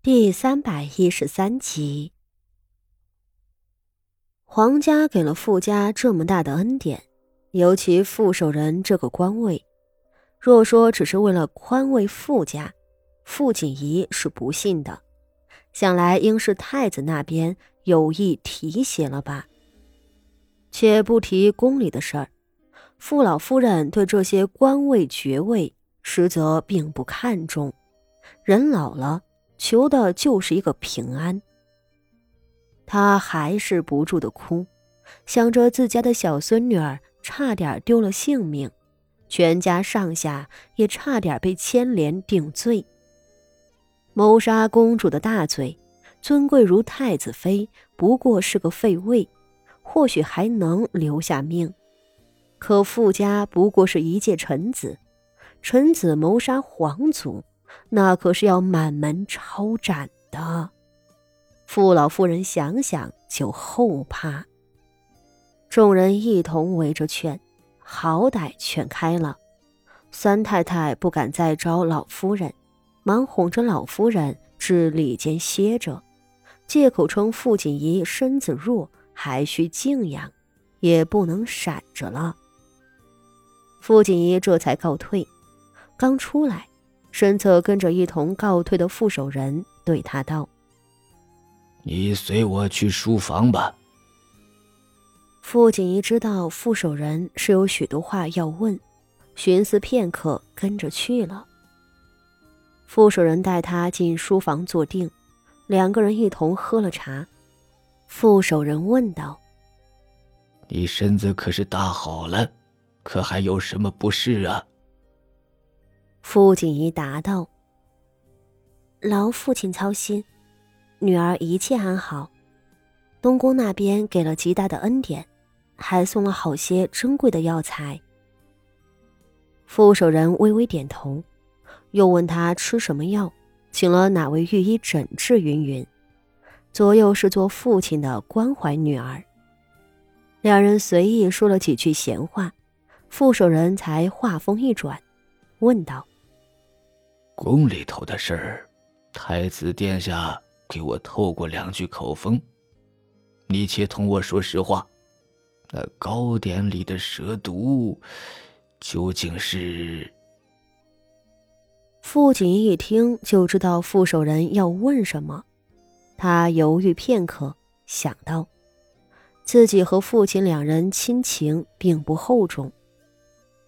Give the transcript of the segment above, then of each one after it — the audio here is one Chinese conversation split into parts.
第三百一十三集，皇家给了傅家这么大的恩典，尤其傅守仁这个官位，若说只是为了宽慰傅家，傅锦仪是不信的。想来应是太子那边有意提携了吧。且不提宫里的事儿，傅老夫人对这些官位爵位，实则并不看重。人老了。求的就是一个平安。他还是不住的哭，想着自家的小孙女儿差点丢了性命，全家上下也差点被牵连定罪。谋杀公主的大罪，尊贵如太子妃不过是个废位，或许还能留下命。可傅家不过是一介臣子，臣子谋杀皇族。那可是要满门抄斩的。傅老夫人想想就后怕。众人一同围着劝，好歹劝开了。三太太不敢再招老夫人，忙哄着老夫人至里间歇着，借口称傅锦仪身子弱，还需静养，也不能闪着了。傅锦仪这才告退，刚出来。身侧跟着一同告退的副手人对他道：“你随我去书房吧。”傅锦仪知道副手人是有许多话要问，寻思片刻，跟着去了。副手人带他进书房坐定，两个人一同喝了茶。副手人问道：“你身子可是大好了？可还有什么不适啊？”傅锦仪答道：“劳父亲操心，女儿一切安好。东宫那边给了极大的恩典，还送了好些珍贵的药材。”副手人微微点头，又问他吃什么药，请了哪位御医诊治，云云。左右是做父亲的关怀女儿。两人随意说了几句闲话，副手人才话锋一转，问道。宫里头的事儿，太子殿下给我透过两句口风，你且同我说实话，那糕点里的蛇毒究竟是？傅锦一听就知道傅守仁要问什么，他犹豫片刻，想到自己和父亲两人亲情并不厚重，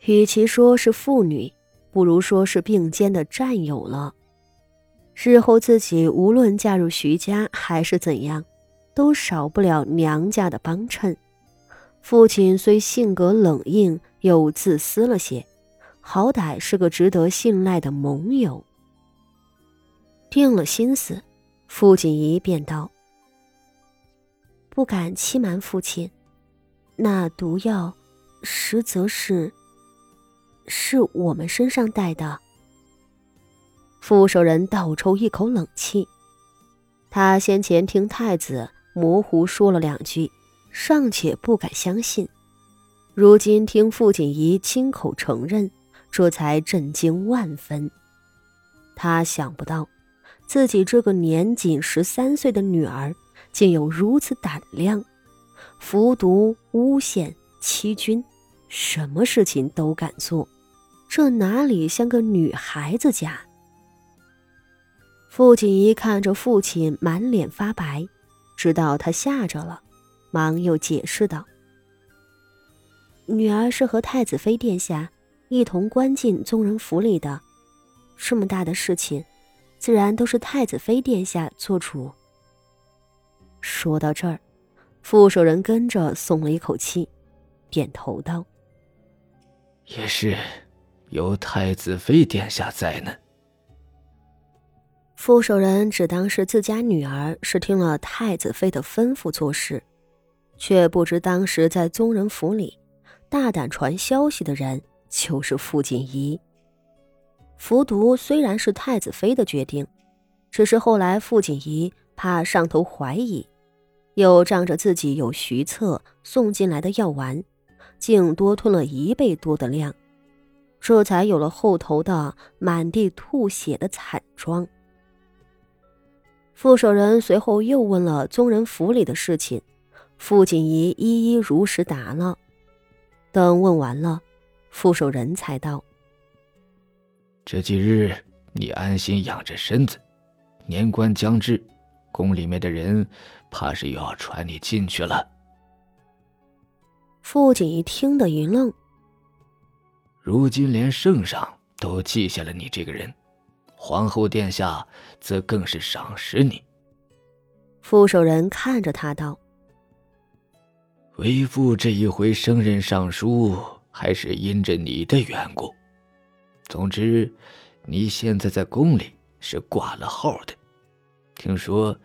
与其说是父女。不如说是并肩的战友了。日后自己无论嫁入徐家还是怎样，都少不了娘家的帮衬。父亲虽性格冷硬又自私了些，好歹是个值得信赖的盟友。定了心思，傅锦仪便道：“不敢欺瞒父亲，那毒药，实则是……”是我们身上带的。副手人倒抽一口冷气，他先前听太子模糊说了两句，尚且不敢相信，如今听傅锦仪亲口承认，这才震惊万分。他想不到，自己这个年仅十三岁的女儿，竟有如此胆量，服毒、诬陷、欺君，什么事情都敢做。这哪里像个女孩子家？傅锦仪看着父亲满脸发白，知道他吓着了，忙又解释道：“女儿是和太子妃殿下一同关进宗人府里的，这么大的事情，自然都是太子妃殿下做主。”说到这儿，副手人跟着松了一口气，点头道：“也是。”有太子妃殿下在呢。傅守仁只当是自家女儿是听了太子妃的吩咐做事，却不知当时在宗人府里大胆传消息的人就是傅锦仪。服毒虽然是太子妃的决定，只是后来傅锦仪怕上头怀疑，又仗着自己有徐策送进来的药丸，竟多吞了一倍多的量。这才有了后头的满地吐血的惨状。傅守仁随后又问了宗人府里的事情，傅锦仪一一如实答了。等问完了，傅守仁才道：“这几日你安心养着身子，年关将至，宫里面的人怕是又要传你进去了。”傅锦仪听得一愣。如今连圣上都记下了你这个人。皇后殿下则更是赏识你。傅守仁看着他道：“为父这一回升任尚书，还是因着你的缘故。总之，你现在在宫里是挂了号的。听说，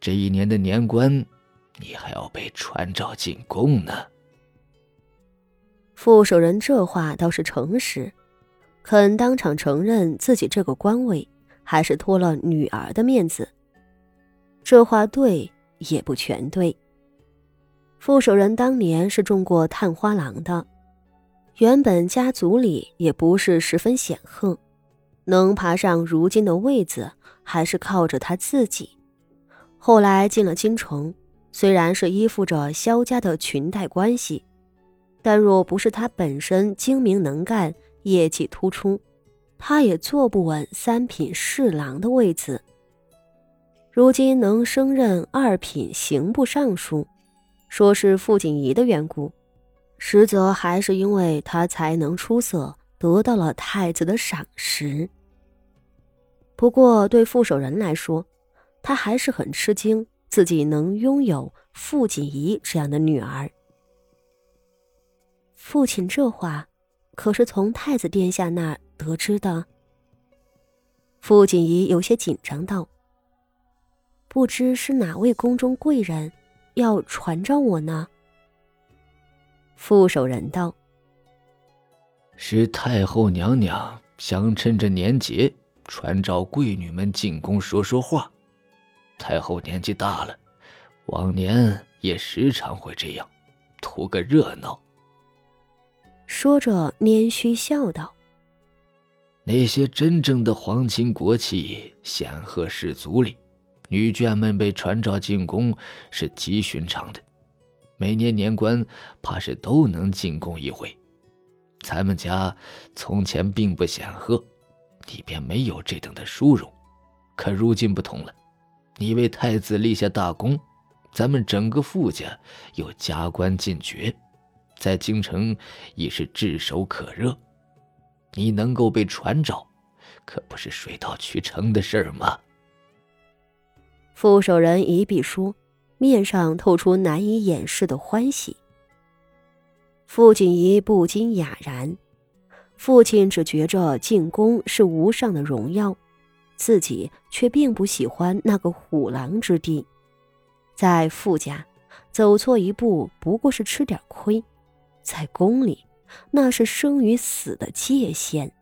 这一年的年关，你还要被传召进宫呢。”傅守仁这话倒是诚实。肯当场承认自己这个官位，还是托了女儿的面子。这话对也不全对。傅守仁当年是中过探花郎的，原本家族里也不是十分显赫，能爬上如今的位子，还是靠着他自己。后来进了京城，虽然是依附着萧家的裙带关系，但若不是他本身精明能干，业绩突出，他也坐不稳三品侍郎的位子。如今能升任二品刑部尚书，说是傅锦仪的缘故，实则还是因为他才能出色，得到了太子的赏识。不过对傅守仁来说，他还是很吃惊，自己能拥有傅锦仪这样的女儿。父亲这话。可是从太子殿下那儿得知的。傅锦仪有些紧张道：“不知是哪位宫中贵人，要传召我呢？”傅守仁道：“是太后娘娘想趁着年节传召贵女们进宫说说话。太后年纪大了，往年也时常会这样，图个热闹。”说着，拈须笑道：“那些真正的皇亲国戚、显赫氏族里，女眷们被传召进宫是极寻常的。每年年关，怕是都能进宫一回。咱们家从前并不显赫，你便没有这等的殊荣。可如今不同了，你为太子立下大功，咱们整个傅家又加官进爵。”在京城已是炙手可热，你能够被传召，可不是水到渠成的事儿吗？傅守仁一笔书，面上透出难以掩饰的欢喜。傅锦仪不禁哑然，父亲只觉着进宫是无上的荣耀，自己却并不喜欢那个虎狼之地，在傅家走错一步不过是吃点亏。在宫里，那是生与死的界限。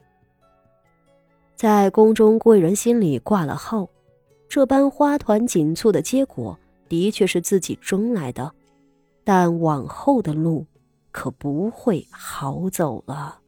在宫中贵人心里挂了号，这般花团锦簇的结果，的确是自己争来的，但往后的路，可不会好走了。